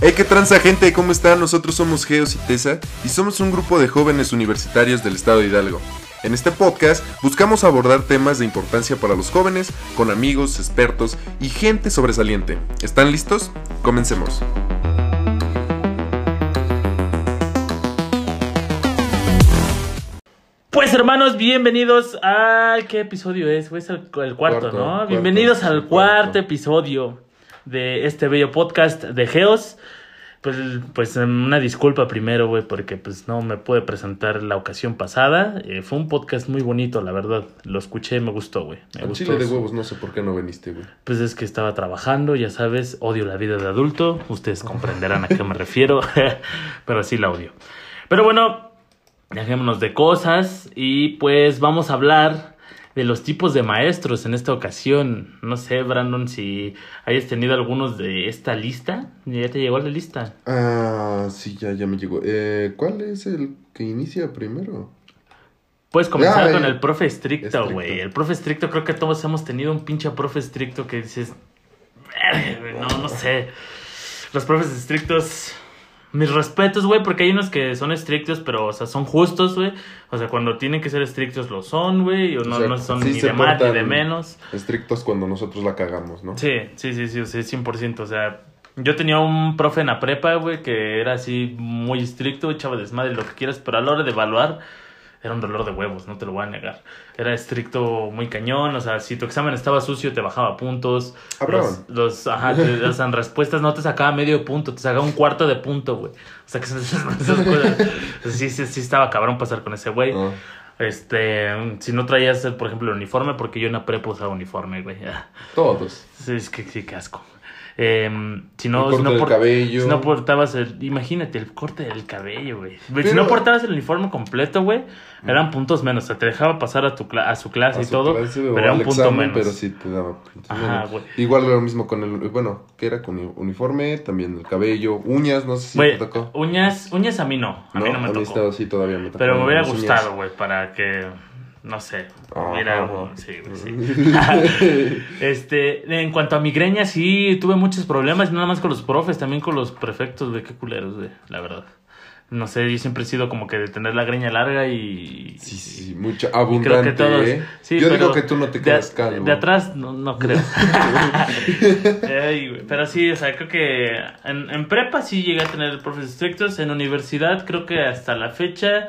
Hey, qué transa gente, ¿cómo están? Nosotros somos Geos y Tesa y somos un grupo de jóvenes universitarios del estado de Hidalgo. En este podcast buscamos abordar temas de importancia para los jóvenes con amigos, expertos y gente sobresaliente. ¿Están listos? Comencemos. Pues hermanos, bienvenidos a... ¿Qué episodio es? Es el, el cuarto, Cuarto, ¿no? cuarto, bienvenidos al cuarto. cuarto episodio de este bello podcast de Geos. Pues, pues em, una disculpa primero, güey, porque pues no me pude presentar la ocasión pasada. Eh, fue un podcast muy bonito, la verdad. Lo escuché, me gustó, güey. Me Al gustó. chile de huevos, no sé por qué no viniste, güey. Pues es que estaba trabajando, ya sabes, odio la vida de adulto. Ustedes comprenderán a qué me refiero, pero sí la odio. Pero bueno, dejémonos de cosas y pues vamos a hablar de los tipos de maestros en esta ocasión. No sé, Brandon, si hayas tenido algunos de esta lista. ¿Ya te llegó la lista? Ah, sí, ya, ya me llegó. Eh, ¿Cuál es el que inicia primero? Puedes comenzar con eh, el profe estricto, güey. El profe estricto, creo que todos hemos tenido un pinche profe estricto que dices. "Verga, güey, No, no sé. Los profes estrictos. Mis respetos, güey, porque hay unos que son estrictos, pero, o sea, son justos, güey. O sea, cuando tienen que ser estrictos lo son, güey. O no, O sea, no son sí ni de más ni de menos. Estrictos cuando nosotros la cagamos, ¿no? Sí, sí, sí, sí, o sea, 100%. O sea, yo tenía un profe en la prepa, güey, que era así muy estricto, echaba desmadre, lo que quieras, pero a la hora de evaluar era un dolor de huevos, no te lo voy a negar. Era estricto, muy cañón, o sea, si tu examen estaba sucio, te bajaba puntos. Los, los, ajá, te- o sea, en respuestas no te sacaba medio punto, te sacaba un cuarto de punto, güey. O sea, que esas, esas cosas. Sí, sí, sí, estaba cabrón pasar con ese güey. Ah, Este, si no traías, por ejemplo, el uniforme, porque yo en la prepa usaba uniforme, güey. todos. Sí, es que sí, qué asco. Eh, si no, El si no, del por- cabello. si no portabas el. Imagínate, el corte del cabello, güey. Si no portabas el uniforme completo, güey, eran puntos menos. O sea, te dejaba pasar a, tu cla- a su clase A y su todo, clase pero era un punto examen, menos. Pero sí te daba puntos Ajá, menos. güey. Igual lo mismo con el, bueno, que era con el uniforme, también el cabello, uñas, no sé si Güey, te tocó. uñas, uñas a mí no. A mí no me tocó. estaba así todavía me tocó. Pero me hubiera gustado, güey, para que. No sé. Hubiera. ajá. Sí, güey, sí. este, en cuanto a migraña, sí, tuve muchos problemas, no nada más con los profes, también con los prefectos, güey, qué culeros, güey, la verdad. No sé, yo siempre he sido como que de tener la greña larga y... Sí, sí, mucho y creo abundante, que todos... ¿eh? Sí, Yo digo que tú no te de- quedas calvo. De atrás no, no creo. Ay, pero sí, o sea, creo que en, en prepa sí llegué a tener profes estrictos, en universidad creo que hasta la fecha...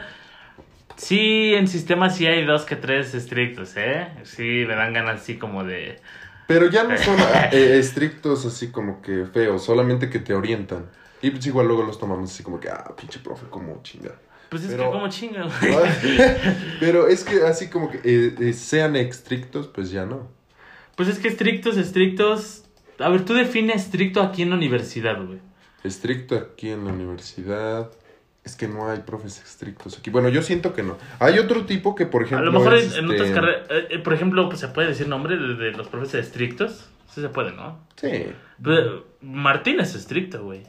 Sí, en sistemas sí hay dos que tres estrictos, ¿eh? Sí, me dan ganas así como de... Pero ya no son eh, estrictos así como que feos, solamente que te orientan. Y pues igual luego los tomamos así como que, ah, pinche profe, como chinga. Pues es Pero- que como chinga, güey. Pero es que así como que eh, eh, sean estrictos, pues ya no. Pues es que estrictos, estrictos... A ver, tú defines estricto aquí en la universidad, güey. Estricto aquí en la universidad. Es que no hay profes estrictos aquí. Bueno, yo siento que no. Hay otro tipo que, por A ejemplo. lo mejor en, es, en este, otras carreras, eh, eh, por ejemplo, pues se puede decir nombre de, de los profesores estrictos. Sí se puede, ¿no? Sí. Pero Martín es estricto, güey.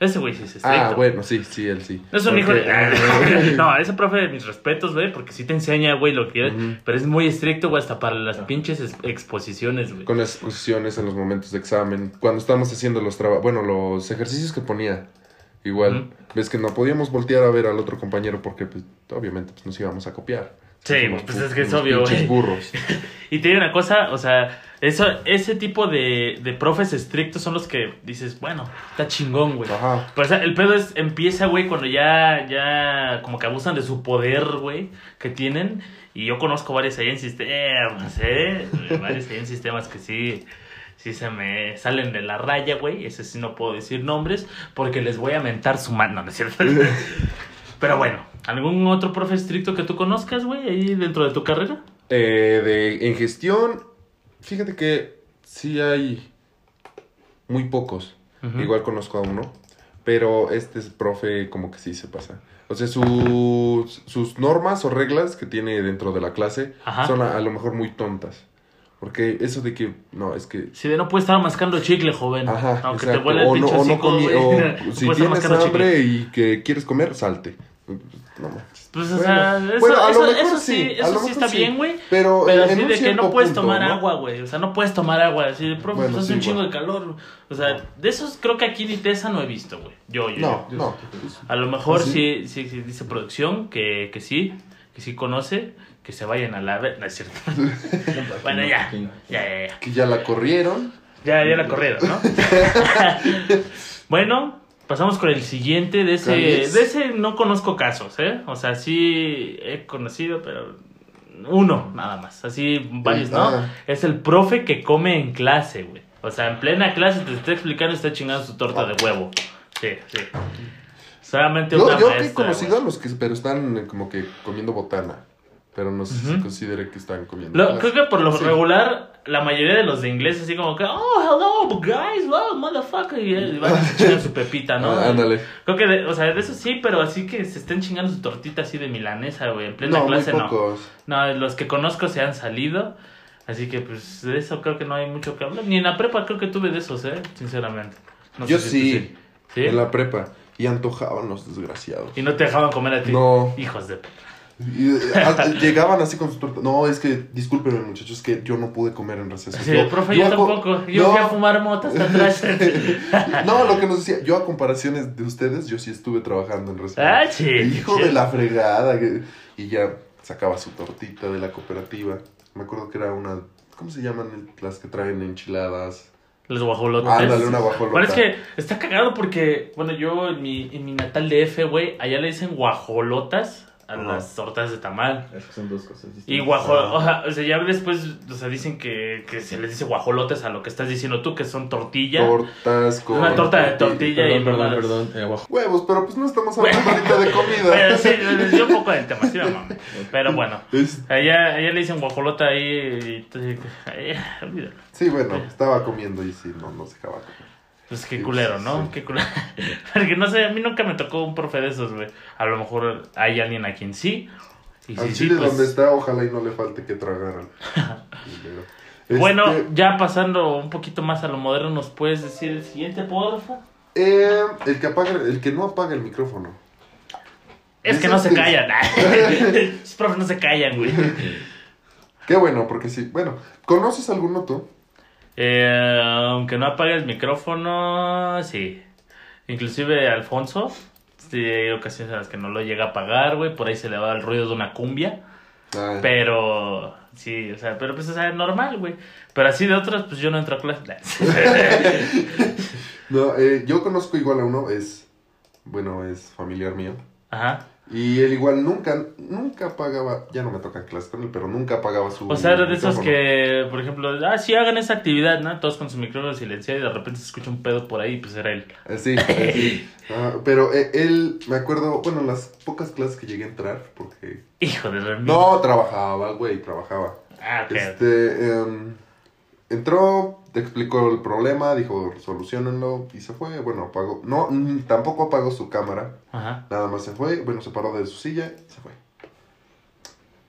Ese güey sí es estricto. Ah, bueno, sí, sí, él sí. Es un hijo de... no, ese profe, mis respetos, güey, porque sí te enseña, güey, lo que quieres. Pero es muy estricto, güey, hasta para las pinches es- exposiciones, güey. Con las exposiciones en los momentos de examen. Cuando estábamos haciendo los trabajos. Bueno, los ejercicios que ponía. Igual. Ves que no podíamos voltear a ver al otro compañero porque, pues, obviamente, pues, nos íbamos a copiar. Sí, Somos pues pu- es que es obvio, güey. burros. Y te digo una cosa, o sea, eso, ese tipo de, de profes estrictos son los que dices, bueno, está chingón, güey. Ajá. Pero o sea, el pedo es, empieza, güey, cuando ya, ya, como que abusan de su poder, güey, que tienen. Y yo conozco varios ahí en sistemas, ¿eh? Varios ahí en sistemas que sí, sí se me salen de la raya, güey. Ese sí no puedo decir nombres, porque les voy a mentar su mano, ¿no es cierto? Pero bueno, ¿algún otro profe estricto que tú conozcas, güey, ahí dentro de tu carrera? Eh, de, en gestión, fíjate que sí hay muy pocos. Igual conozco a uno. Pero este es profe como que sí se pasa. O sea, sus, sus normas o reglas que tiene dentro de la clase Ajá. son a, a lo mejor muy tontas. Porque eso de que, no, es que... Si de no puedes estar mascando chicle, joven. Ajá, Aunque exacto. te vuele el o no, pinche o no hocico, comi- o No si tienes mascando chicle. hambre y que quieres comer, salte. No manches. Pues, o Bueno, sea, eso, bueno, a lo eso, mejor eso sí, sí, a eso lo sí mejor está sí. bien, güey. Pero, Pero así de que no puedes punto, tomar ¿no? agua, güey. O sea, no puedes tomar agua. Así de, profe, Bueno, hace sí, un chingo de calor. O sea, de esos creo que aquí ni Tesa no he visto, güey. Yo, yo, No, yo. no. A lo mejor ¿Ah, sí? sí? Sí, sí, dice producción que, que sí, que sí conoce, que se vayan a la... ve- No es cierto. bueno, ya. Ya, ya, ya. Que ya la corrieron. Ya, ya la corrieron, ¿no? bueno, pasamos con el siguiente. De ese, de ese no conozco casos, ¿eh? O sea, sí he conocido, pero uno nada más. Así varios, ¿no? Ah. Es el profe que come en clase, güey. O sea, en plena clase te está explicando y está chingando su torta de huevo. Sí, sí. Solamente Yo, una yo he conocido a los que, pero están como que comiendo botana. Pero no sé si Ujú. considere que están comiendo. Lo- creo que por lo Sí. regular, la mayoría de los de inglés, así como que, oh, hello, guys, wow, motherfucker, y van a chingar su pepita, ¿no? Ah, ándale. Creo que, de- o sea, de eso sí, pero así que se estén chingando su tortita así de milanesa, güey, en plena No, clase no. pocos. No, los que conozco se han salido, así que pues de eso creo que no hay mucho que hablar. Ni en la prepa creo que tuve de esos, eh, sinceramente. No Yo sé si sí, tú ¿Sí? En la prepa. Y antojaban los desgraciados. Y no te dejaban comer a ti. No. Hijos de... Y, eh, a- llegaban así con su torta. No, es que, discúlpenme muchachos, que yo no pude comer en receso. Sí, profe, yo, a co- tampoco. Yo no, fui a fumar motas atrás. No, lo que nos decía, yo a comparaciones de ustedes, yo sí estuve trabajando en receso. ah, sí. Hijo sí. de la fregada. Y ya sacaba su tortita de la cooperativa. Me acuerdo que era una. ¿Cómo se llaman las que traen enchiladas? Los guajolotes. Ándale, una guajolota. Bueno, es que está cagado porque, bueno, yo en mi, en mi natal DF, güey, allá le dicen guajolotas a Ajá. las tortas de tamal. Es que son dos cosas distintas. Y guajolotas, o sea, o sea, ya después, o sea, dicen que, que se les dice guajolotes a lo que estás diciendo tú, que son tortilla. Tortas con. Una torta de tortilla. Perdón, y perdón, mamadas. perdón. Eh. Huevos, pero pues no estamos hablando ahorita de comida. Pero sí, me desvió un poco del tema, sí, mamá. Pero bueno, allá, allá le dicen guajolota ahí y, olvídalo. sí, bueno, estaba comiendo y sí, no nos dejaba comer. Pues qué culero, ¿no? Sí. Qué culero. Porque no sé, a mí nunca me tocó un profe de esos, güey. A lo mejor hay alguien a quien sí. Y Al sí, sí, chile pues, donde está, ojalá y no le falte que tragar al. Este, Bueno, ya pasando un poquito más a lo moderno, ¿nos puedes decir el siguiente, porfa? eh, el que apaga, el que no apaga el micrófono. Es que no se callan. Los profes no se callan, güey. Qué bueno, porque sí. Bueno, ¿conoces alguno tú? Eh, aunque no apague el micrófono, sí. Inclusive Alfonso, sí, hay ocasiones en las que no lo llega a apagar, güey. Por ahí se le va el ruido de una cumbia. Ay, Pero, sí, o sea, pero pues, o sea, normal, güey. Pero así de otros, pues yo no entro a clase. No, eh, yo conozco igual a uno, es. Bueno, es familiar mío. Ajá. Y él igual nunca, nunca apagaba, ya no me toca clase con él, pero nunca apagaba su O sea, era de esos que, por ejemplo, ah, sí, hagan esa actividad, ¿no? Todos con su micrófono silenciado y de repente se escucha un pedo por ahí y pues era él. Eh, Sí, eh, sí. Ah, pero eh, él, me acuerdo, bueno, las pocas clases que llegué a entrar, porque... Hijo de la No, trabajaba, güey, trabajaba. Ah, ok. Este, em, entró, te explicó el problema, dijo, solucionenlo, y se fue, bueno, apagó, no, tampoco apagó su cámara, Ajá. nada más se fue, bueno, se paró de su silla, se fue.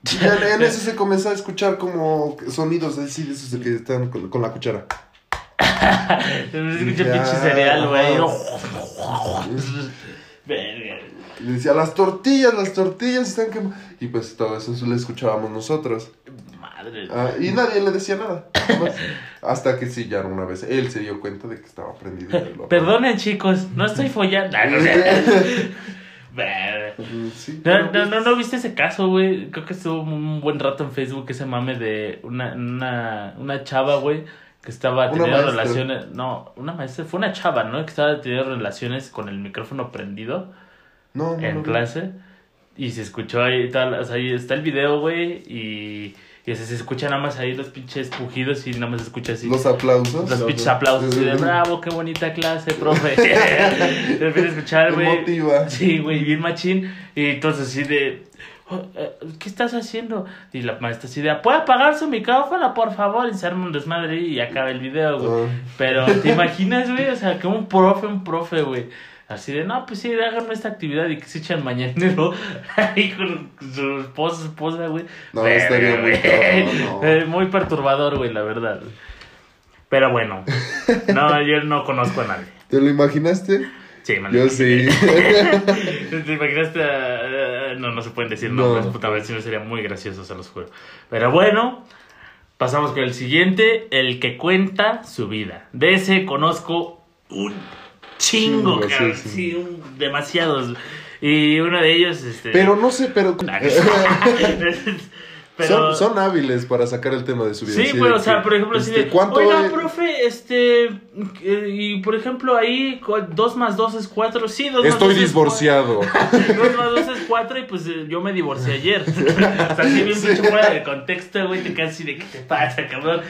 Y ya en eso se comenzó a escuchar como sonidos así, de esos que están con, con la cuchara. Se escucha pinche cereal, güey. Verga. Y le decía, las tortillas, las tortillas están quemadas. Y pues todo eso lo escuchábamos nosotros. Madre. Ah, y nadie le decía nada. Hasta que sí, ya una vez él se dio cuenta de que estaba prendido. Perdonen, chicos, no estoy follando. Ah, no Sí, No, no, pues, no, no viste ese caso, güey. Creo que estuvo un buen rato en Facebook ese mame de una, una, una chava, güey, que estaba teniendo relaciones. No, una maestra, fue una chava, ¿no? Que estaba teniendo relaciones con el micrófono prendido No, en clase. Y se escuchó ahí tal, o sea, ahí está el video, güey, y, y se, se escucha nada más ahí los pinches pujidos y nada más se escucha así. Los aplausos. Los pinches aplausos así de bravo, qué bonita clase, profe. Empieza a escuchar, güey. Sí, güey, bien machín. Y entonces así de. "Oh, eh, ¿Qué estás haciendo? Y la maestra así de, ¿puede apagar su micrófono, por favor? Y se arma un desmadre y acaba el video, güey. Ah. Pero, ¿te imaginas, güey? O sea, que un profe, un profe, güey. Así de, no, pues sí, háganme esta actividad y que se echan mañanero ahí con su esposa, su esposa, güey. No, Verga, estaría muy güey. cabrón, no. Eh, Muy perturbador, güey, la verdad. Pero bueno, no, yo no conozco a nadie. ¿Te lo imaginaste? Sí, me lo Yo sí. ¿Te imaginaste? a- a- no, no se pueden decir No. nombres, puta vez, si no sería muy gracioso, se los juro. Pero bueno, pasamos con el siguiente, el que cuenta su vida. De ese conozco un chingo, Chingo, sí, cabrón, sí. sí, un- demasiados. Y uno de ellos, este... Pero no sé, pero... Pero- Son, son hábiles para sacar el tema de su vida. Sí, pero, o sea, por ejemplo, este, de, ¿cuánto oiga, es- profe, este, eh, y por ejemplo, ahí, 2 más 2 es 4, sí, 2 más Estoy 2 es divorciado. 2 más 2 es 4 y pues eh, yo me divorcié ayer. o sea, así bien Sí. pinche fuera de contexto, güey, te quedas así de, ¿qué te pasa, cabrón?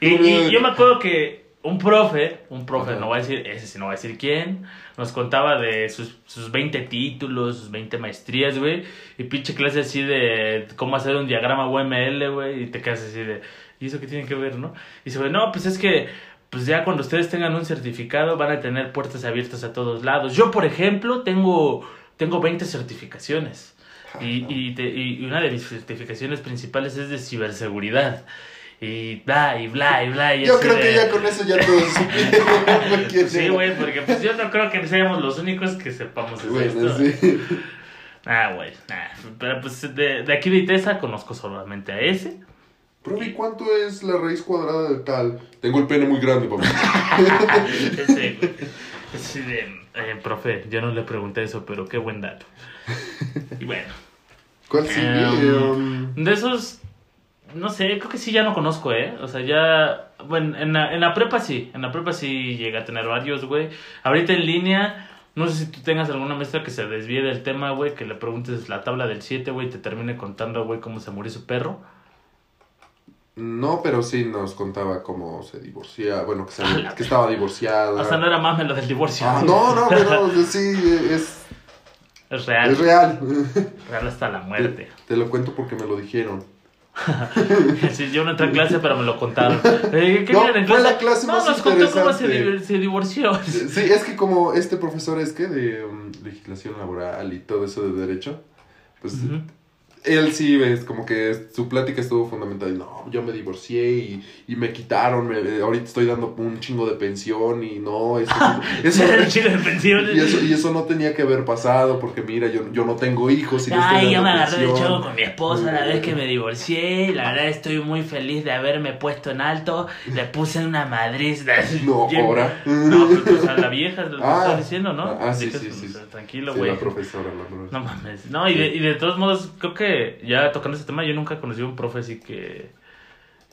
Y, y yo me acuerdo que un profe, un profe, Ajá. no voy a decir, ese sí no voy a decir quién, nos contaba de sus, sus 20 títulos, sus 20 maestrías, güey, y pinche clase así de cómo hacer un diagrama UML, güey, y te quedas así de, ¿y eso qué tiene que ver, no? Y dice, no, pues es que, pues ya cuando ustedes tengan un certificado van a tener puertas abiertas a todos lados. Yo, por ejemplo, tengo, tengo 20 certificaciones. Y, y, te- y una de mis certificaciones principales es de ciberseguridad. Y bla, y bla, y bla. Y Yo creo de- que ya con eso ya todos supieron Sí, güey, porque pues yo no creo que seamos los únicos que sepamos hacer Bueno, esto. sí. Ah, güey, nah. Pero pues de, de aquí de Itesa conozco solamente a ese. Profe, ¿y ¿cuánto es la raíz cuadrada de tal? Tengo el pene muy grande, papá. De, eh, profe, yo no le pregunté eso, pero qué buen dato. Y bueno, ¿Cuál sigue? Em, Um, de esos, no sé, creo que sí ya no conozco, ¿eh? O sea, ya, bueno, en la, en la prepa sí, en la prepa sí llegué a tener varios, güey. Ahorita en línea, no sé si tú tengas alguna maestra que se desvíe del tema, güey, que le preguntes la tabla del 7, güey, y te termine contando, güey, cómo se murió su perro. No, pero sí nos contaba cómo se divorcia, bueno, que, se- que estaba divorciada. Sea, no era mame lo del divorcio. Ah, no, no, pero sí, es, Es real. es real. real hasta la muerte. Te lo cuento porque me lo dijeron. Sí, yo no entré a clase, pero me lo contaron. ¿Qué No, en fue clase? la clase no, más nos contó cómo se, di- se divorció. Sí, es que como este profesor es que de um, legislación laboral y todo eso de derecho, pues Ujú. Él sí ves como que su plática estuvo fundamental. No, yo me divorcié y, y me quitaron, me- ahorita estoy dando un chingo de pensión y no, eso, eso, El chile de pensiones. y eso, y eso no tenía que haber pasado porque mira, yo, yo no tengo hijos y no Ay, yo me agarré de choco con mi esposa la vez que me divorcié. y La verdad estoy muy feliz de haberme puesto en alto. Le puse una madriz. No, ahora. No, pues, o sea, la vieja lo que Ah. está diciendo, ¿no? Ah, sí, sí, pues, sí. sea, Tranquilo, Sí, güey. la profesora, la profesora. No mames. No, y de, y de todos modos, creo que ya tocando ese tema, yo nunca conocí a un profe así que,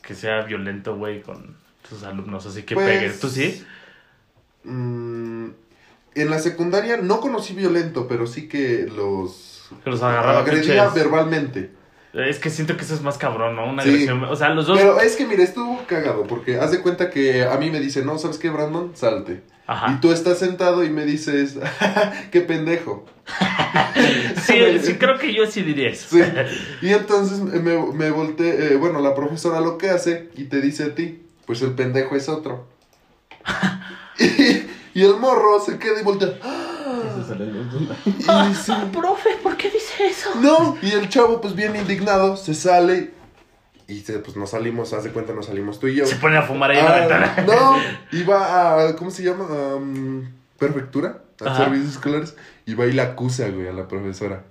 que sea violento, güey, con sus alumnos. Así que Pues, pegue. ¿Tú sí? Mm, en la secundaria no conocí violento, pero sí que los Que los agarraba agredía pinches- verbalmente. Es que siento que eso es más cabrón, ¿no? Una Sí. agresión. O sea, los dos. Pero es que mira, estuvo cagado porque haz de cuenta que a mí me dice, no, ¿sabes qué, Brandon? Salte. Ajá. Y tú estás sentado y me dices, qué pendejo. Sí, sí, creo que yo sí diría eso. Sí. Y entonces me, me volteé, eh, bueno, la profesora lo que hace y te dice a ti, pues el pendejo es otro. y, y el morro se queda y voltea. Y dice, profe, ¿por qué dice eso? No, y el chavo, pues bien indignado, se sale. Y se, pues nos salimos, haz de cuenta, nos salimos tú y yo. Se pone a fumar ahí en la Ah, ventana. no, iba a. ¿Cómo se llama? Um, Prefectura, a Ajá. servicios escolares. Y va y la acusa, güey, a la profesora.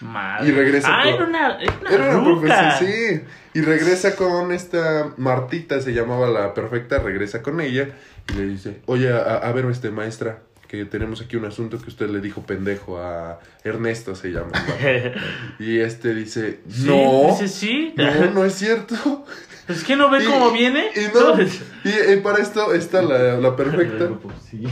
Madre. Y regresa Ah, con- era una, era una Era una profesora, sí. Y regresa con esta Martita, se llamaba la perfecta, regresa con ella y le dice, oye, a, a ver, este maestra, que tenemos aquí un asunto que usted le dijo pendejo a Ernesto, se llama. y este dice, Sí, no, Dice sí. no, no es cierto. Es que no ve Y- cómo viene. Y no, y, para esto está la, la perfecta. Sí,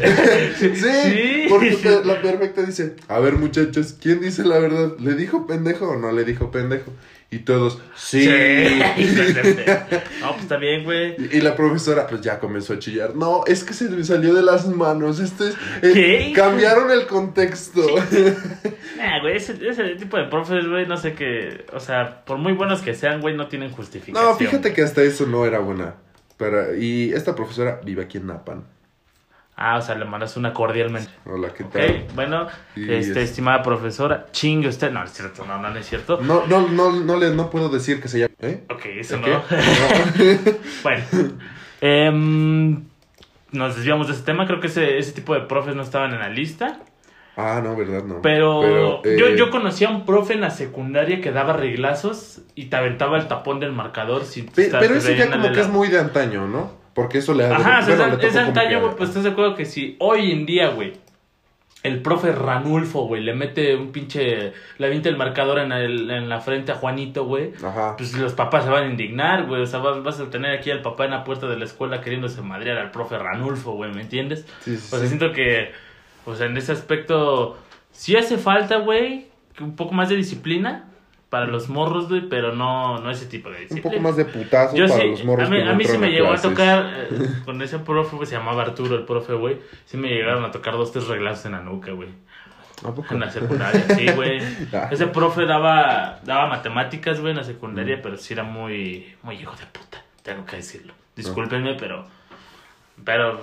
Sí. porque la perfecta dice, a ver muchachos, ¿quién dice la verdad? ¿Le dijo pendejo o no le dijo pendejo? Y todos, sí. no, pues está bien, güey. Y y la profesora pues ya comenzó a chillar. No, es que se me salió de las manos. Esto es, eh, ¿Qué? cambiaron el contexto. Nah, güey, ese, ese tipo de profes, güey, no sé qué. O sea, por muy buenos que sean, güey, no tienen justificación. No, fíjate que hasta eso no era buena. Pero, y esta profesora vive aquí en Napan. Ah, o sea, le mandas una cordialmente. Hola, ¿qué tal? bueno, Y este, es- estimada profesora, chingue usted. No, es cierto, no, no, no es cierto. No, no, no, no, le, no puedo decir que se llama. ¿Eh? Ok, eso no. bueno, em, nos desviamos de ese tema. Creo que ese, ese tipo de profes no estaban en la lista. Ah, no, verdad, no. Pero, eh, yo, yo conocía a un profe en la secundaria que daba reglazos y te aventaba el tapón del marcador. Si pe- pero eso ya como que es muy de antaño, ¿no? Porque eso le ha Ajá, sea, bueno, es, antaño, güey, pues estás de acuerdo que si hoy en día, güey, el profe Ranulfo, güey, le mete un pinche, le avienta el marcador en, el- en la frente a Juanito, güey, Ajá. pues los papás se van a indignar, güey, o sea, vas, vas a tener aquí al papá en la puerta de la escuela queriéndose madrear al profe Ranulfo, güey, ¿me entiendes? Sí, sí, O sea, siento que, o sea, en ese aspecto, sí hace falta, güey, un poco más de disciplina para los morros, güey, pero no, no ese tipo de Un disciplina. poco más de putazo Yo para sí, los morros a mí, que a mí sí me llegó a tocar, eh, con ese profe, güey, se llamaba Arturo, el profe, güey, sí me llegaron a tocar dos, tres reglazos en la nuca, güey, en la secundaria, sí, güey. Ah. Ese profe daba, daba matemáticas, güey, en la secundaria, pero sí era muy, muy hijo de puta, tengo que decirlo. Discúlpenme, pero, pero,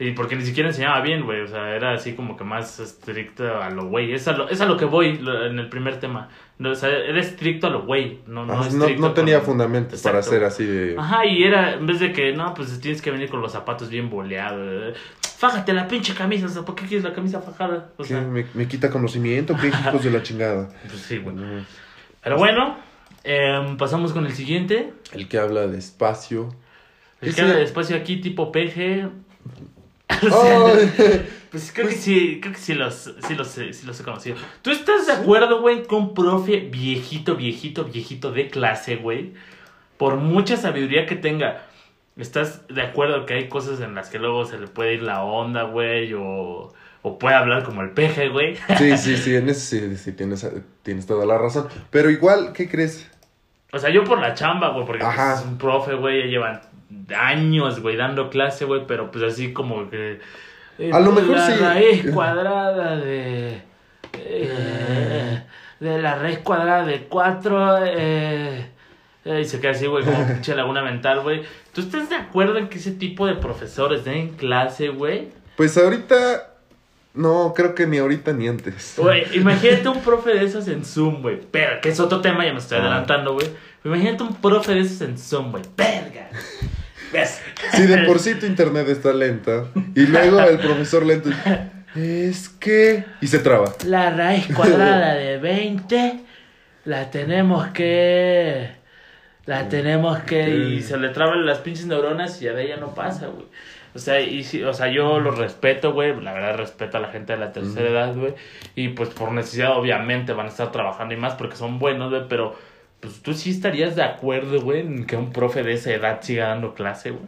y porque ni siquiera enseñaba bien, güey, o sea, era así como que más estricto a lo güey, es a lo, es a lo que voy lo- en el primer tema, no, o sea, era estricto a lo güey, no, no, no, no tenía con- fundamento para ser así de... Ajá, y era, en vez de que, no, pues tienes que venir con los zapatos bien boleados. eh, Fájate la pinche camisa, o sea, ¿por qué quieres la camisa fajada? O sea, ¿Me, me quita conocimiento? ¿Qué hijos de la chingada? pues sí, bueno. No. Pero bueno, em, pasamos con el siguiente. El que habla despacio. El Ese- que habla despacio aquí, tipo Pues creo que sí, creo que sí los, sí los, he- sí los he conocido. ¿Tú estás de acuerdo, güey, con un profe viejito, viejito, viejito de clase, güey? Por mucha sabiduría que tenga, ¿estás de acuerdo que hay cosas en las que luego se le puede ir la onda, güey? O, o puede hablar como el peje, güey. Sí, sí, sí, en eso sí, sí, tienes, tienes toda la razón. Pero igual, ¿qué crees? O sea, yo por la chamba, güey, porque pues, es un profe, güey, ya llevan años, güey, dando clase, güey, pero pues así como que... eh, A lo mejor la sí. raíz cuadrada de... eh, de la raíz cuadrada de 4... Eh, eh, y se queda así, güey, como pinche laguna mental, güey. ¿Tú estás de acuerdo en que ese tipo de profesores den clase, güey? Pues ahorita... No, creo que ni ahorita ni antes. Güey, imagínate un profe de esos en Zoom, güey. Pero, que es otro tema, ya me estoy Ah. adelantando, güey. Imagínate un profe de esos en Zoom, güey. Verga. ¿Ves? Si de por sí tu internet está lenta y luego el profesor lento... Es que... Y se traba. La raíz cuadrada de 20 la tenemos que... La tenemos que... Y se le traban las pinches neuronas y ya de ella no pasa, güey. O sea, y si, o sea, yo lo respeto, güey. La verdad respeto a la gente de la tercera edad, güey. Y pues por necesidad, obviamente, van a estar trabajando y más porque son buenos, güey. Pero, pues tú sí estarías de acuerdo, güey, en que un profe de esa edad siga dando clase, güey.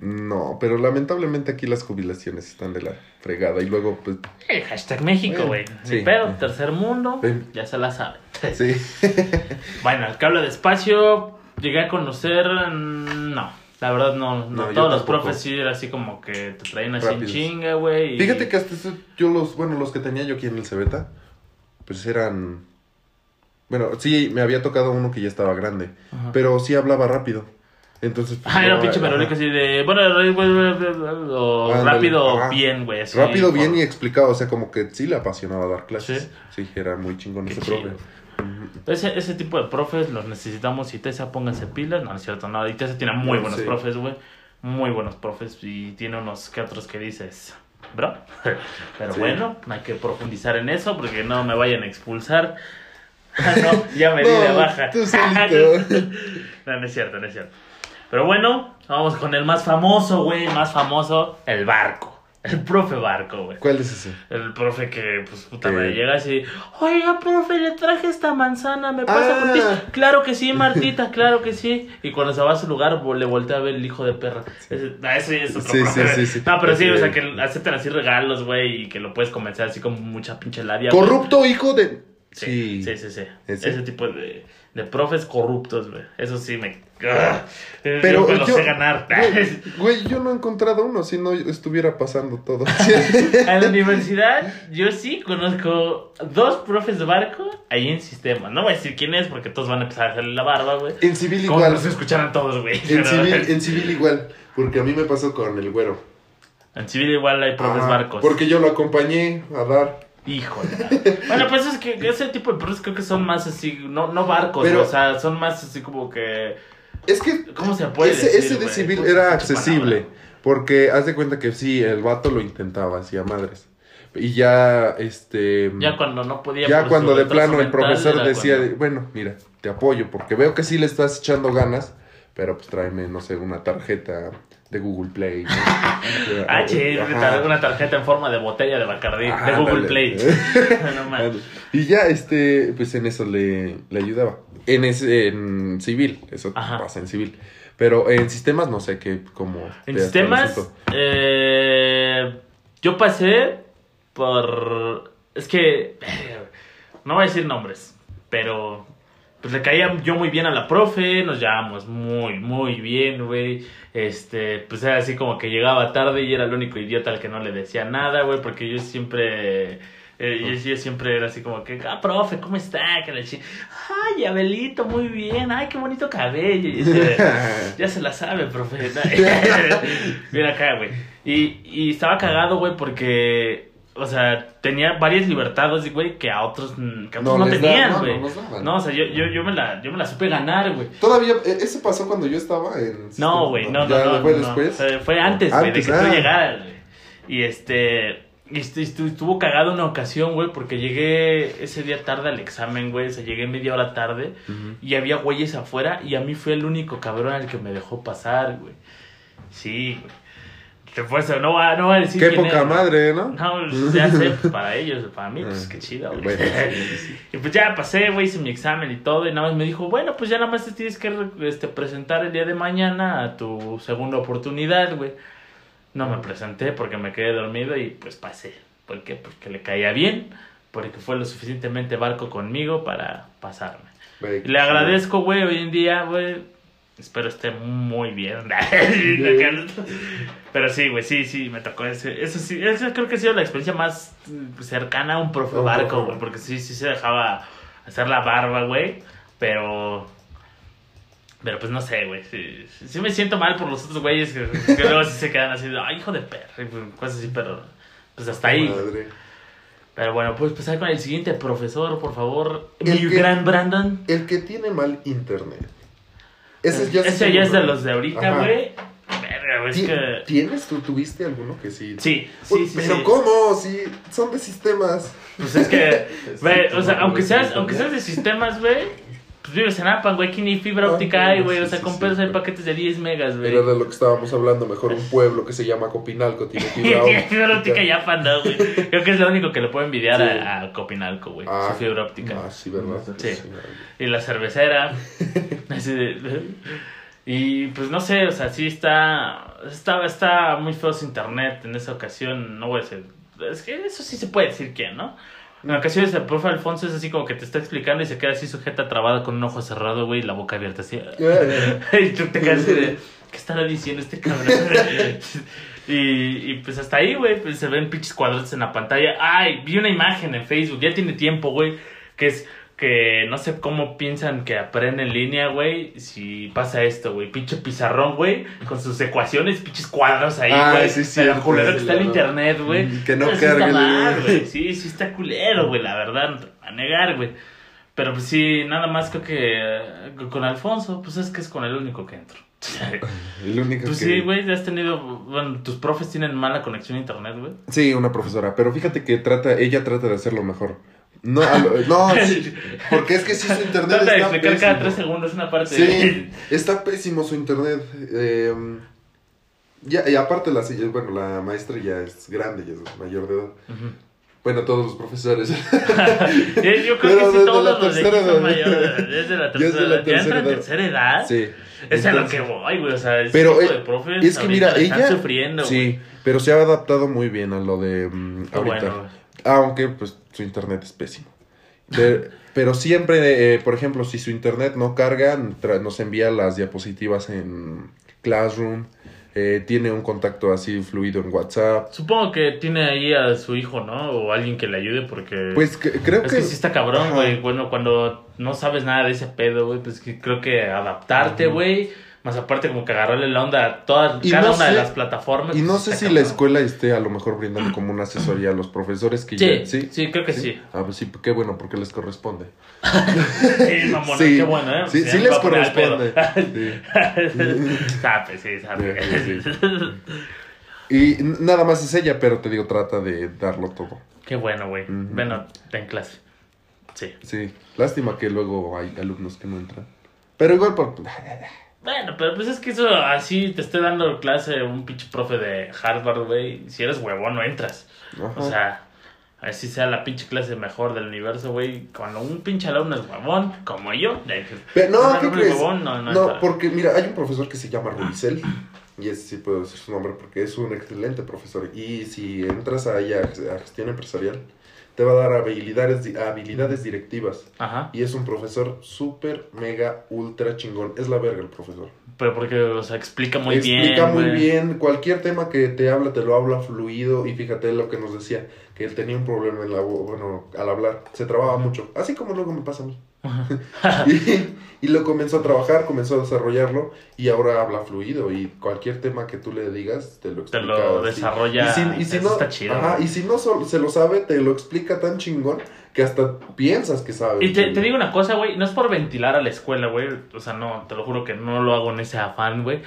No, pero lamentablemente aquí las jubilaciones están de la fregada y luego pues... Eh, hashtag México, güey. Bueno, sí. pedo, tercer mundo, ya se la saben. Sí. Bueno, el que habla despacio, llegué a conocer. mm, No, la verdad no. no, todos los profes sí era así como que te traían así en chinga, güey. y- Fíjate que hasta eso yo los, bueno, los que tenía yo aquí en el Cebeta, pues eran, bueno, sí, me había tocado uno que ya estaba grande, Ajá. pero sí hablaba rápido. Entonces, pues, Ah, era un no, pinche ajá. merolico así de. Bueno, o Ándale, rápido, ajá. bien, güey. así, Rápido, bien y explicado, o sea, como que sí le apasionaba dar clases. Sí. Sí, era muy chingón Qué ese chido. profe. Ese, ese tipo de profes los necesitamos. Y Tessa, pónganse pilas. No, no es cierto, no. Y Tessa tiene muy buenos Sí. profes, güey. Muy buenos profes. Y tiene unos que otros que dices, bro. Pero Sí. bueno, no hay que profundizar en eso porque no me vayan a expulsar. Ah, no, ya me di de baja. tú no, no es cierto, no es cierto. Pero bueno, vamos con el más famoso, güey. Más famoso, el barco. El profe barco, güey. ¿Cuál es ese? El profe que, pues, puta ¿Qué? madre, llega así, oiga, profe, le traje esta manzana, ¿me pasa Ah. por ti? Claro que sí, Martita, claro que sí. Y cuando se va a su lugar, le voltea a ver el hijo de perra. Ese, ah, eso es otro Sí, profe. sí, sí, sí. No, pero sí, o sea, que aceptan así regalos, güey, y que lo puedes convencer así con mucha pinche labia. Corrupto hijo de... Sí, sí, sí, sí. ¿Ese? Ese tipo de, de profes corruptos, güey. Eso sí me... ¡Ugh! Pero yo lo yo- sé ganar. Güey, güey, yo no he encontrado uno si no estuviera pasando todo. En la universidad, yo sí conozco dos profes de barco ahí en sistema. No voy a decir quién es porque todos van a empezar a hacerle la barba, güey. en civil Como igual. nos escucharan todos, güey. En civil, en civil igual. Porque a mí me pasó con el güero. En civil igual hay profes Ajá, barcos. Porque yo lo acompañé a dar. Híjole. bueno, pues es que ese tipo de profes creo que son más así, no, no barcos, Pero- o sea, son más así como que... Es que ¿Cómo se puede ese, decir, ese de civil ¿Cómo era accesible. palabra? Porque haz de cuenta que sí, el vato lo intentaba, hacía madres. Y ya, este... Ya cuando no podía. Ya cuando de plano el profesor decía, cuando- bueno, mira, te apoyo porque veo que sí le estás echando ganas, pero pues tráeme, no sé, una tarjeta de Google Play. ¿no? Ah, che, una tarjeta en forma de botella de Bacardí, de Ajá, Google ándale. Play. no. Y ya, este, pues en eso le, le ayudaba. En, ese, en civil, eso Ajá. pasa en civil. Pero en sistemas no sé qué, cómo... En te- sistemas, eh, yo pasé por... Es que... No voy a decir nombres, pero... Pues le caía yo muy bien a la profe, nos llevábamos muy, muy bien, güey. Este, pues era así como que llegaba tarde y era el único idiota al que no le decía nada, güey, porque yo siempre... eh, yo, yo siempre era así como que, ah, profe, ¿cómo está? Que la chi- Ay, Abelito, muy bien. Ay, qué bonito cabello. Y decía, ya se la sabe, profe. Mira acá, güey. Y, y estaba cagado, güey, porque, o sea, tenía varias libertades, güey, que a otros, mm, que a otros no, les tenían, güey. no. No, o sea, yo, yo, yo, me la, yo me la supe ganar, güey. Todavía, eh, ¿eso pasó cuando yo estaba en... No, güey, no, no, ¿Ya no. fue no, después? Fue, antes, güey, de que ah. tú llegaras, güey. Y este. y estu- estu- estuvo cagado una ocasión, güey, porque llegué ese día tarde al examen, güey. O sea, llegué media hora tarde y había güeyes afuera y a mí fue el único cabrón al que me dejó pasar, güey. Sí, güey. Te fue eso, no va, no va a decir Qué quién poca es, güey. madre, ¿no? No, pues, ya sé, para ellos, para mí, pues Ah, qué chido, güey. bueno, sí, sí, sí. Y pues ya pasé, güey, hice mi examen y todo, y nada más me dijo, bueno, pues ya nada más te tienes que este, presentar el día de mañana a tu segunda oportunidad, güey. No me presenté porque me quedé dormido y pues pasé. ¿Por qué? Porque le caía bien, porque fue lo suficientemente barco conmigo para pasarme. Güey, le agradezco, güey, hoy en día, güey. Espero esté muy bien. Pero sí, güey, sí, sí, me tocó ese. Eso sí, creo que ha sido la experiencia más cercana a un profe barco, güey. Porque sí, sí se dejaba hacer la barba, güey. Pero. Pero pues no sé, güey. Sí, sí me siento mal por los otros güeyes que, que luego sí se quedan así, ay, hijo de perro, pues, cosas así, pero. Pues hasta ahí. Madre. Pero bueno, pues empezar con el siguiente profesor, por favor. El Mi que- gran Brandon. El que tiene mal internet. Ese ya, es de los de ahorita, güey. Es que. ¿Tienes? ¿Tú tuviste alguno que sí? Sí, Uy, sí. Pero sí. ¿cómo? Si son de sistemas. Pues es que, güey, o sea, aunque no, seas, aunque seas de sistemas, güey, pues vives en Apan, güey, aquí ni fibra Ah, óptica hay, güey, o sea, con sí. pedos hay paquetes de 10 megas, güey. Era de lo que estábamos hablando. Mejor un pueblo que se llama Copinalco tiene fibra Tiene fibra óptica ya Apan, no, güey. Creo que es lo único que le puedo envidiar a, a Copinalco, güey, Ah, su fibra óptica. Ah, sí, ¿verdad? Sí. Y la cervecera. Así de- y pues no sé, o sea, sí está, está. Está muy feo su internet en esa ocasión. No voy a decir. Es que eso sí se puede decir quién, ¿no? En ocasiones el profe Alfonso es así como que te está explicando y se queda así sujeta trabada con un ojo cerrado, güey, y la boca abierta así. y tú te quedas así de. ¿Qué estará diciendo este cabrón? y, y pues hasta ahí, güey, pues se ven pinches cuadros en la pantalla. Ay, vi una imagen en Facebook, ya tiene tiempo, güey, que es que no sé cómo piensan que aprenden en línea, güey, si pasa esto, güey. Pinche pizarrón, güey, con sus ecuaciones, pinches cuadros ahí, Ah, güey. sí, sí, Pero el culero que está el ¿no? internet, güey. Mm, que no sí cargue güey. Sí, sí está culero, güey, la verdad, no te voy a negar, güey. Pero pues sí, nada más creo que eh, con Alfonso, pues es que es con el único que entro. El único Pues que... sí, güey, has tenido, bueno, tus profes tienen mala conexión a internet, güey. Sí, una profesora, pero fíjate que trata, ella trata de hacerlo mejor. No, a lo- no, sí, porque es que sí su internet Trata de está explicar cada pésimo. tres segundos una parte. Sí, está pésimo su internet. eh, ya, y aparte la, bueno, la maestra ya es grande, ya es mayor de edad. Ujú. Bueno, todos los profesores. Yo creo Pero que sí, todos los de aquí tercera son mayores. Es de tercera la edad. Ya entra tercera en tercera edad. sí. Es a lo que voy, güey. O sea, ese Pero, tipo eh, de profes Es que mira, ella... están sufriendo, sí, güey. pero se ha adaptado muy bien a lo de Qué ahorita. bueno. Aunque, pues, su internet es pésimo. De- pero siempre, eh, por ejemplo, si su internet no carga, nos envía las diapositivas en Classroom. eh, tiene un contacto así fluido en WhatsApp. Supongo que tiene ahí a su hijo, ¿no? O alguien que le ayude porque... Pues que- creo es que... que sí está cabrón, güey. Bueno, cuando no sabes nada de ese pedo, güey, pues que creo que adaptarte, güey. Más aparte como que agarrarle la onda a todas, Y cada no una de las plataformas. Y no pues, sé si la escuela esté a lo mejor brindando como una asesoría a los profesores que Sí, ya... sí, ¿Sí? creo que sí. Ah, pues sí, qué bueno, porque les corresponde. Sí, Sí. qué bueno, ¿eh? Sí, sí les corresponde. Sí. sabe, sí, sabe. Sí, sí, Y nada más es ella, pero te digo, trata de darlo todo. Qué bueno, güey. Ujú. Bueno, en clase. Sí. Sí, lástima que luego hay alumnos que no entran. Pero igual por... Bueno, pero pues es que eso así te esté dando clase un pinche profe de Harvard, güey. Si eres huevón, no entras. Ajá. O sea, así sea la pinche clase mejor del universo, güey. Cuando un pinche alumno es huevón, como yo, Pero, no, ¿qué crees? huevón, no, no, porque mira, hay un profesor que se llama Rubicel. Y ese sí puedo decir su nombre porque es un excelente profesor. Y si entras ahí a, a gestión empresarial, te va a dar habilidades, habilidades directivas. Ajá. Y es un profesor súper, mega, ultra chingón. Es la verga el profesor. Pero porque, o sea, explica muy Explica bien. muy güey. bien. Cualquier tema que te habla, te lo habla fluido. Y fíjate lo que nos decía, que él tenía un problema en la bueno, al hablar. Se trababa mucho. Así como luego me pasa a mí. y, y lo comenzó a trabajar, comenzó a desarrollarlo y ahora habla fluido y cualquier tema que tú le digas te lo Te explica. lo así. desarrolla. Y si, y si eso no, está chido. ajá, güey. y si no sol- se lo sabe, te lo explica tan chingón que hasta piensas que sabe. Y te, te digo una cosa, güey, no es por ventilar a la escuela, güey. O sea, no, te lo juro que no lo hago en ese afán, güey.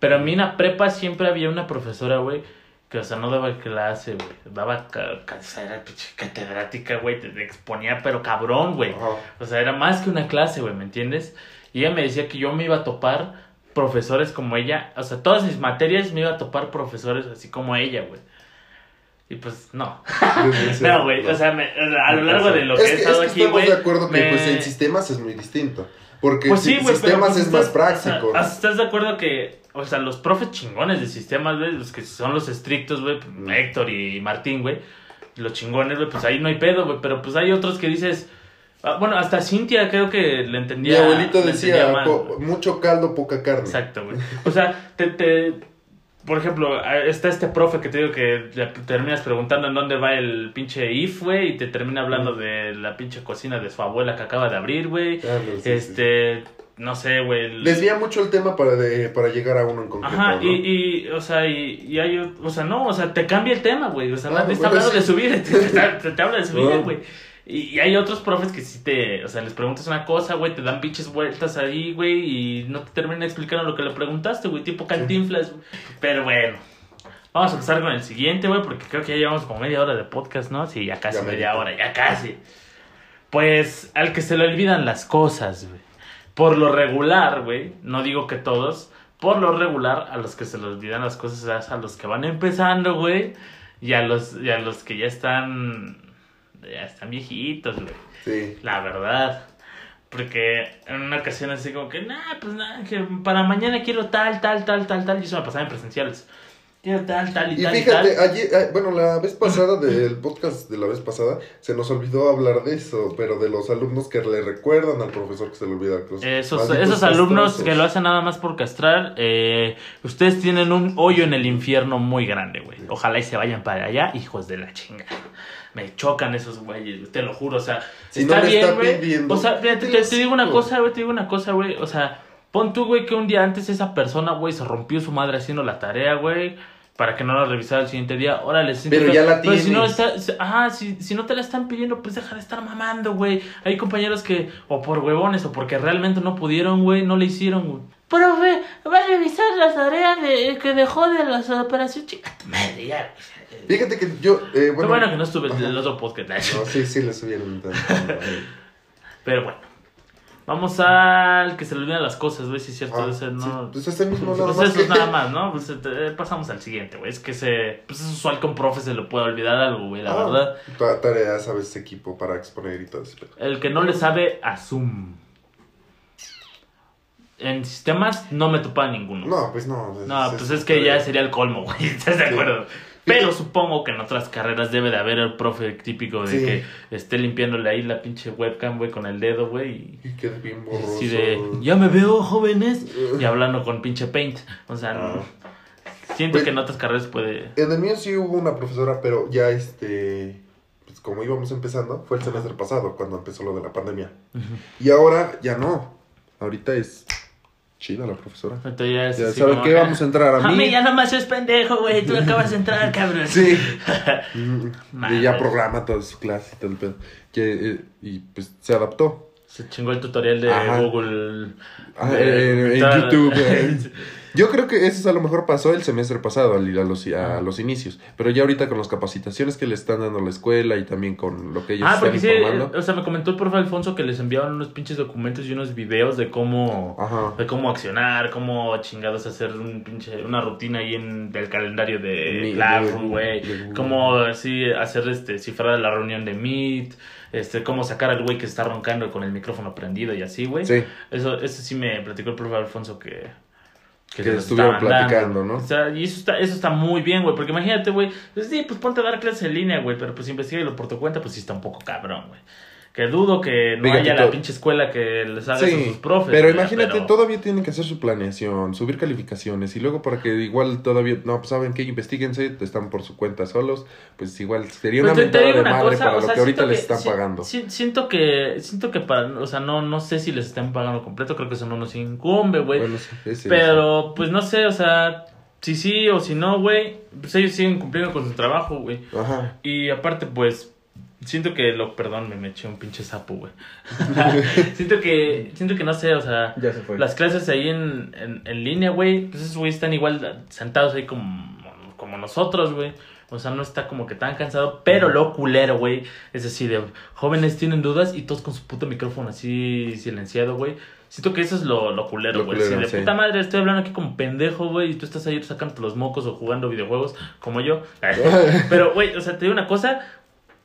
Pero a mí en la prepa siempre había una profesora, güey, que, o sea, no daba clase, güey. Daba, era catedrática, güey, te, exponía, pero cabrón, güey. O sea, era más que una clase, güey, ¿me entiendes? Y ella me decía que yo me iba a topar profesores como ella. O sea, todas mis materias me iba a topar profesores así como ella, güey. Y pues, no. No, güey, o sea, me- o sea, a lo largo de lo es que he que, estado es que aquí, estamos güey. de acuerdo que me- pues en sistemas es muy distinto. Porque Pues sí, sistemas pues es más práctico. o sea, ¿Estás de acuerdo que, o sea, los profes chingones de sistemas, güey, los que son los estrictos, güey, Mm. Héctor y Martín, güey, los chingones, güey, pues ahí no hay pedo, güey, pero pues hay otros que dices, ah, bueno, hasta Cintia creo que le Mi entendía. abuelito le entendía decía, mucho caldo, poca carne. Exacto, güey. O sea, te, te, por ejemplo, está este profe que te digo que le terminas preguntando en dónde va el pinche if, güey, y te termina hablando de la pinche cocina de su abuela que acaba de abrir, güey. Ah, sí. Este, no sé, güey. el- Desvía mucho el tema para, de, para llegar a uno en concreto. Ajá, ¿no? y, y, o sea, y, y hay, o- sea, no, o sea, te cambia el tema, güey, o sea, Ah, nadie está güey, hablando sí. de su vida, te, te- te- te habla de su vida, Ah. güey. Y hay otros profes que sí te, o sea, les preguntas una cosa, güey, te dan pinches vueltas ahí, güey, y no te terminan explicando lo que le preguntaste, güey, tipo cantinflas, güey. Pero bueno, vamos a empezar con el siguiente, güey, porque creo que ya llevamos como media hora de podcast, ¿no? Sí, ya casi Ya media hora, ya casi. Pues al que se le olvidan las cosas, güey. Por lo regular, güey, no digo que todos, por lo regular, a los que se les olvidan las cosas es a los que van empezando, güey, y a los, y a los que ya están, ya están viejitos, güey, Sí. la verdad. Porque en una ocasión así como que, nah, pues nada, que para mañana quiero tal, tal, tal, tal, tal, y eso me pasaba en presenciales. Quiero tal, tal y, Y tal y fíjate, tal. ayer, eh, bueno, la vez pasada del podcast de la vez pasada, se nos olvidó hablar de eso, pero de los alumnos que le recuerdan al profesor que se le olvida cosas. Esos, esos alumnos que lo hacen nada más por castrar, eh, ustedes tienen un hoyo en el infierno muy grande, güey. Ojalá y se vayan para allá, hijos de la chingada. Me chocan esos güeyes, te lo juro, o sea, Si está no bien, está güey. O sea, fíjate, ¿qué te, les te digo una cosa, güey, te digo una cosa, güey, o sea, pon tú, güey, que un día antes esa persona, güey, se rompió su madre haciendo la tarea, güey. Para que no la revisara el siguiente día. Órale, Pero ya la Pero si no, tienes. está, si- ajá, si, si no te la están pidiendo, pues deja de estar mamando, güey. Hay compañeros que, o por huevones, o porque realmente no pudieron, güey, no le hicieron, güey. Profe, va a revisar las tareas de, que dejó de las operaciones. Chica, tu madre, ya. Fíjate que yo, eh, Qué bueno... bueno que no estuve en el otro podcast. No, sí, sí, le subieron. Pero bueno. Vamos al que se le olvidan las cosas, güey, si es cierto. Ah, ese no... sí, pues ese mismo Pues nada eso más es que- nada más, ¿no? Pues eh, pasamos al siguiente, güey. Es que se, pues es usual que a un profe se le pueda olvidar algo, güey, la Ah, verdad. ta- Tareas, sabes, equipo para exponer y todo eso. El que no le sabe, asum. En sistemas no me topa ninguno. No, pues no. No, pues es que ya sería el colmo, güey. ¿Estás de Sí. acuerdo? Pero supongo que en otras carreras debe de haber el profe típico de Sí. que esté limpiándole ahí la pinche webcam, güey, con el dedo, güey. Y Y queda bien borroso. así de, ya me veo, jóvenes. Y hablando con pinche paint. O sea, no- siento Pues- que en otras carreras puede... En el mío sí hubo una profesora, pero ya este. Pues como íbamos empezando, fue el semestre pasado cuando empezó lo de la pandemia. Y ahora ya no. Ahorita es chida la profesora. Entonces ya es Ya así sabe como que vamos a entrar a A mí mí. ya nomás es pendejo, güey. Tú acabas de entrar, cabrón. Sí. Mm, y ya programa toda su clase y todo el pedo. Que, eh, y pues se adaptó. Se chingó el tutorial de Ajá. Google. Ah, de- en, en YouTube. eh. Yo creo que eso a lo mejor pasó el semestre pasado, al ir a los, a los inicios. Pero ya ahorita con las capacitaciones que le están dando a la escuela y también con lo que ellos Ah, están porque sí, o sea, me comentó el profe Alfonso que les enviaban unos pinches documentos y unos videos de cómo, Ajá. de cómo accionar, cómo chingados hacer un pinche, una rutina ahí en del calendario de Classroom, güey. Cómo así hacer este cifrar la reunión de Meet, este, cómo sacar al güey que está roncando con el micrófono prendido y así, güey. Sí. Eso, eso sí me platicó el profe Alfonso que. Que los estuvieron dando. platicando, ¿no? O sea, y eso está, eso está muy bien, güey. Porque imagínate, güey. Pues sí, pues ponte a dar clases en línea, güey. Pero pues investigalo por tu cuenta, pues sí está un poco cabrón, güey. Que dudo que no Fíjate, haya la to- pinche escuela que les haga eso a Sí, sus profes. pero imagínate, pero- todavía tienen que hacer su planeación, subir calificaciones y luego para que igual todavía, no, pues saben que investiguense, están por su cuenta solos, pues igual sería una Pero te mentada de una madre cosa, para o lo sea, que ahorita siento les que- están si- pagando. si- siento que, siento que para, o sea, no, no sé si les están pagando completo, creo que eso no nos incumbe, güey. Bueno, sí, ese- pero, pues no sé, o sea, si sí o si no, güey, pues ellos siguen cumpliendo con su trabajo, güey. Ajá. Y aparte, pues, siento que lo, perdón, me, eché un pinche sapo, güey. siento que, siento que no sé, o sea, Ya se fue. las clases ahí en, en, en línea, güey, pues esos güeyes están igual sentados ahí como, como nosotros, güey. O sea, no está como que tan cansado, pero lo culero, güey. Es así de jóvenes tienen dudas y todos con su puto micrófono así silenciado, güey. Siento que eso es lo, lo culero, güey. Así de sí. puta madre, estoy hablando aquí como pendejo, güey, y tú estás ahí sacando los mocos o jugando videojuegos como yo. pero, güey, o sea, te digo una cosa.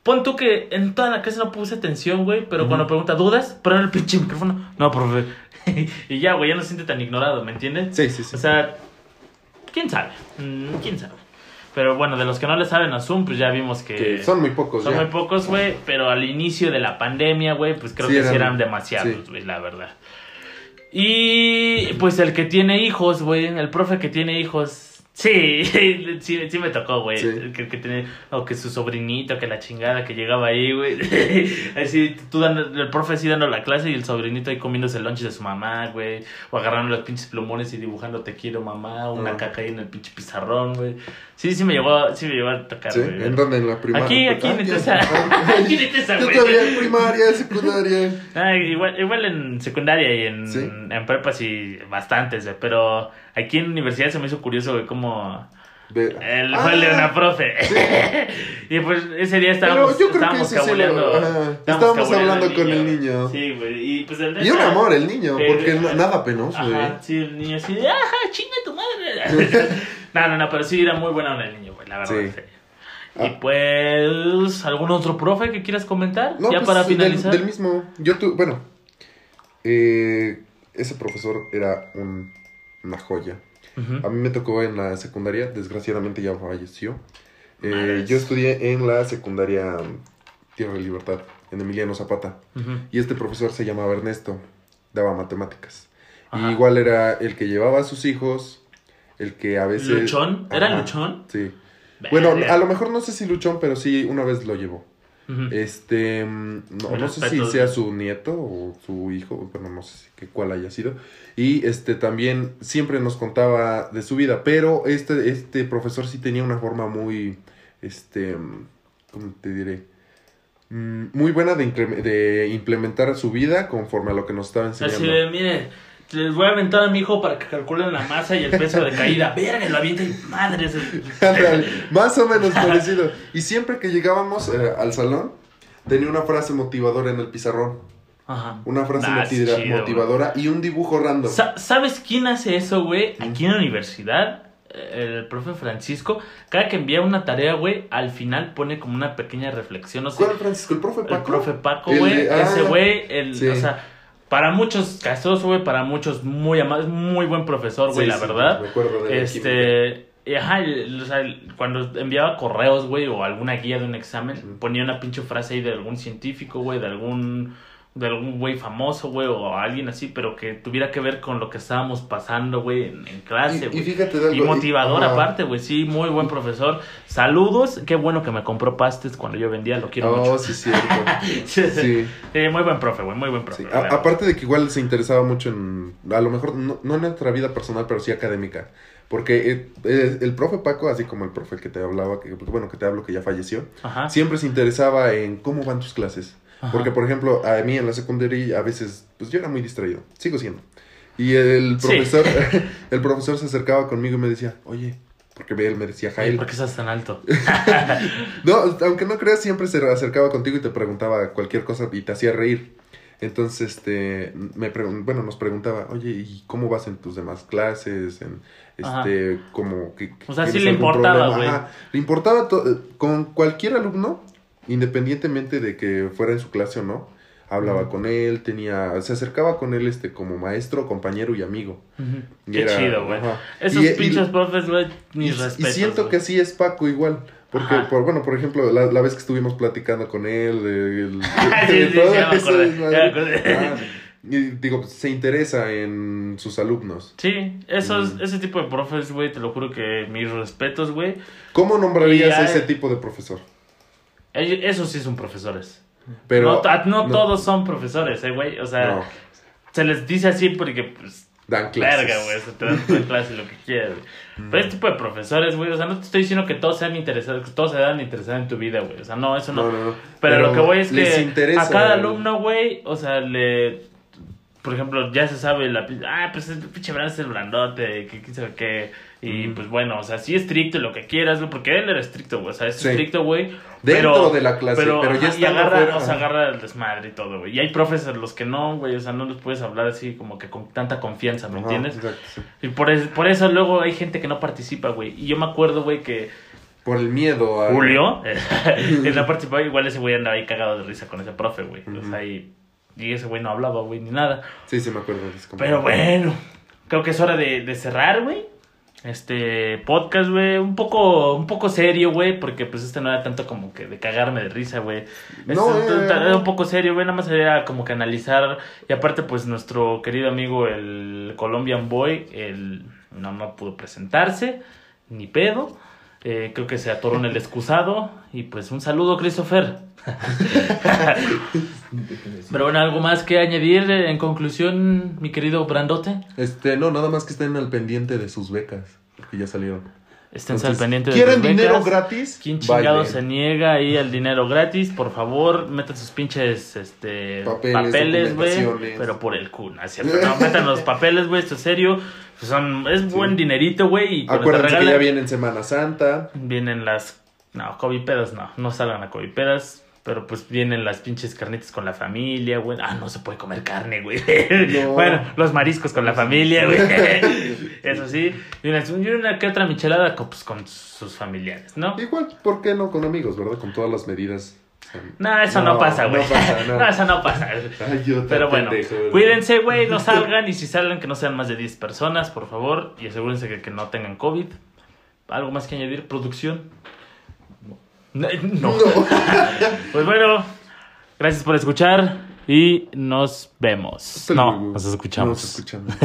Pon tú que en toda la clase no puse atención, güey, pero cuando pregunta dudas, pero el pinche micrófono. No, profe. y ya, güey, ya no se siente tan ignorado, ¿me entiendes? Sí, sí, sí. O sea, quién sabe, Mm, quién sabe. Pero bueno, de los que no le saben a Zoom, pues ya vimos que, que son muy pocos son ya. muy pocos, güey. Pero al inicio de la pandemia, güey, pues creo Sí, que sí eran- eran demasiados, sí. güey, la verdad. Y pues el que tiene hijos, güey, el profe que tiene hijos. Sí, sí, sí me tocó, güey. Sí. Que, que tiene, o que su sobrinito, que la chingada que llegaba ahí, güey. Así, tú dando, el profe así dando la clase y el sobrinito ahí comiéndose el lunch de su mamá, güey. O agarrando los pinches plumones y dibujando te quiero mamá, una caca ahí en el pinche pizarrón, güey. Sí, sí me llegó, sí me llegó a tocar, ¿Sí? güey. ¿En dónde? ¿En la primaria? Aquí, aquí en. Itesa. Ah, Aquí en Itesa, Yo güey. todavía en primaria, secundaria. Ah, igual, igual en secundaria y en, Sí. en prepa sí, bastantes, güey. Pero aquí en universidad se me hizo curioso, güey, como Ve- el Ah, fue el de una profe. y pues ese día estábamos, yo creo que estábamos ese sí lo- cabuleando. ajá, estábamos hablando con el niño. Sí, güey. Y pues el de Y un amor el niño, porque na- nada penoso. Ajá, sí, el niño así de, ajá, chinga tu madre. no, no, no, pero sí era muy buena onda el niño, güey, la verdad. Sí. Ah. Y pues, ¿algún otro profe que quieras comentar? No, ya pues, para finalizar. Del, mismo. Yo tu, bueno, eh, ese profesor era un- una joya. A mí me tocó en la secundaria, desgraciadamente ya falleció. Eh, yo estudié en la secundaria Tierra de Libertad, en Emiliano Zapata. Y este profesor se llamaba Ernesto, daba matemáticas. Y igual era el que llevaba a sus hijos, el que a veces... ¿Luchón? ¿Era Ajá, luchón? Sí. Bueno, Verga. a lo mejor no sé si luchón, pero sí una vez lo llevó. Ujú. Este, mm, no, no sé si sea su nieto o su hijo, bueno, no sé si- que cuál haya sido. Y este también siempre nos contaba de su vida, pero este, este profesor sí tenía una forma muy, este, ¿cómo te diré? Mm, Muy buena de, de implementar su vida conforme a lo que nos estaba enseñando. Así de, mire, les voy a aventar a mi hijo para que calculen la masa y el peso de caída. Verga, lo avienta y madres. Más o menos parecido. Y siempre que llegábamos eh, al salón, tenía una frase motivadora en el pizarrón. Ajá. Una frase Nah, chido, motivadora y un dibujo random. Sa- ¿Sabes quién hace eso, güey? Aquí en la universidad, eh, el profe Francisco, cada que envía una tarea, güey, al final pone como una pequeña reflexión, no sé. ¿Cuál, Francisco? ¿El profe Paco? El profe Paco, güey, de- ah, ese güey, el, sí. o sea, para muchos castroso, güey, para muchos muy amados, muy buen profesor, güey, Sí, la sí, verdad. me acuerdo de la Este, y ajá, el- o sea, el- cuando enviaba correos, güey, o alguna guía de un examen, ponía una pinche frase ahí de algún científico, güey, de algún de algún güey famoso, güey, o alguien así, pero que tuviera que ver con lo que estábamos pasando, güey, en, en clase, Y, y güey. fíjate de Y, motivador aparte, güey, sí, muy buen profesor. Saludos, qué bueno que me compró pastes cuando yo vendía, lo quiero Oh, mucho. sí, cierto. Sí. Sí. Muy buen profe, güey, muy buen profe. sí. A- aparte de que igual se interesaba mucho en. A lo mejor no, no en nuestra vida personal, pero sí académica. Porque eh, eh, el profe Paco, así como el profe que te hablaba, que bueno, que te hablo que ya falleció, Ajá. siempre se interesaba en cómo van tus clases. Ajá. Porque, por ejemplo, a mí en la secundaria a veces, pues yo era muy distraído, sigo siendo. Y el Sí. profesor, el profesor se acercaba conmigo y me decía, oye, porque él me decía Jail. ¿Por qué estás tan alto? No, aunque no creas, siempre se acercaba contigo y te preguntaba cualquier cosa y te hacía reír. Entonces, este, me bueno, nos preguntaba, oye, ¿y cómo vas en tus demás clases? En, este, como que... O sea, sí ¿tienes le importaba, problema?". güey. Le importaba con cualquier alumno, independientemente de que fuera en su clase o no, hablaba con él, tenía, se acercaba con él, este, como maestro, compañero y amigo. Y Qué era- chido, güey. Esos Y- y- pinches profes, güey, Y, mis y respetos. siento güey. que así es Paco igual. Porque, por, bueno, por ejemplo, la, la vez que estuvimos platicando con él, Sí, sí, sí. Ah, y digo, pues, se interesa en sus alumnos. Sí, esos, Mm. ese tipo de profes, güey, te lo juro que mis respetos, güey. ¿Cómo nombrarías Y a ese tipo de profesor? Ellos- Esos sí son profesores. Pero no, todos son profesores, eh, güey. O sea, no, se les dice así porque, pues, dan clases. verga, güey. Se te dan tu clase lo que quieras, güey. Pero este tipo de profesores, güey, o sea, no te estoy diciendo que todos sean interesados, que todos se dan interesados en tu vida, güey. O sea, no, eso no. Pero, lo que voy es que interesa a cada alumno, güey, o sea, le... Por ejemplo, ya se sabe la... Ah, pues el pinche Brand es el brandote, que quién sabe qué. Y Ujú. pues bueno, o sea, sí estricto y lo que quieras, porque él era estricto, güey. O sea, es Sí. estricto, güey. Dentro pero- de la clase, pero, ya ajá, y agarra, o sea, agarra el desmadre y todo, güey. Y hay profes a los que no, güey, o sea, no los puedes hablar así como que con tanta confianza, ¿me Ajá, entiendes? exacto, sí. Y por, es- por eso luego hay gente que no participa, güey. Y yo me acuerdo, güey, que Por el miedo a... Julio, en la participaba, igual ese güey andaba ahí cagado de risa con ese profe, güey. O sea, y, y ese güey no hablaba, güey, ni nada. Sí, sí, me acuerdo Pero bueno, creo que es hora de, de cerrar, güey. Este podcast, güey, un poco, un poco serio, güey, porque pues este no era tanto como que de cagarme de risa, güey. Este No, es- eh, era un poco serio, güey, nada más era como que analizar. Y aparte, pues nuestro querido amigo, el Colombian Boy, él no, no pudo presentarse, ni pedo. Eh, creo que se atoró en el excusado. Y pues un saludo, Christopher. Pero bueno, ¿algo más que añadir eh, en conclusión, mi querido Brandote? Este, no, nada más que estén al pendiente de sus becas, porque ya salieron. Estén al pendiente de ¿Quieren sus becas. dinero gratis? ¿Quién chingado se niega ahí al dinero gratis? Por favor, metan sus pinches este, Papeles, güey. Pero por el culo, ¿no es cierto? No, metan los papeles, güey, esto es serio. Pues son, es buen dinerito, güey. Acuérdense que ya viene Semana Santa. Vienen las. No, covipedas no. No salgan a covipedas. Pero pues vienen las pinches carnitas con la familia, güey. Ah, no se puede comer carne, güey. No. Bueno, los mariscos con la familia, güey. Eso sí. Y una, y una que otra michelada con, pues, con sus familiares, ¿no? Igual, ¿por qué no con amigos, verdad? Con todas las medidas. No, eso no, No, pasa, no güey. pasa, no. No, eso no pasa. Ay, yo tan Pero bueno, cuídense, güey, no salgan. Y si salen, que no sean más de 10 personas, por favor. Y asegúrense que, que no tengan COVID. ¿Algo más que añadir? ¿Producción? No. No. Pues bueno, gracias por escuchar y nos vemos. No, nos escuchamos. Nos escuchamos.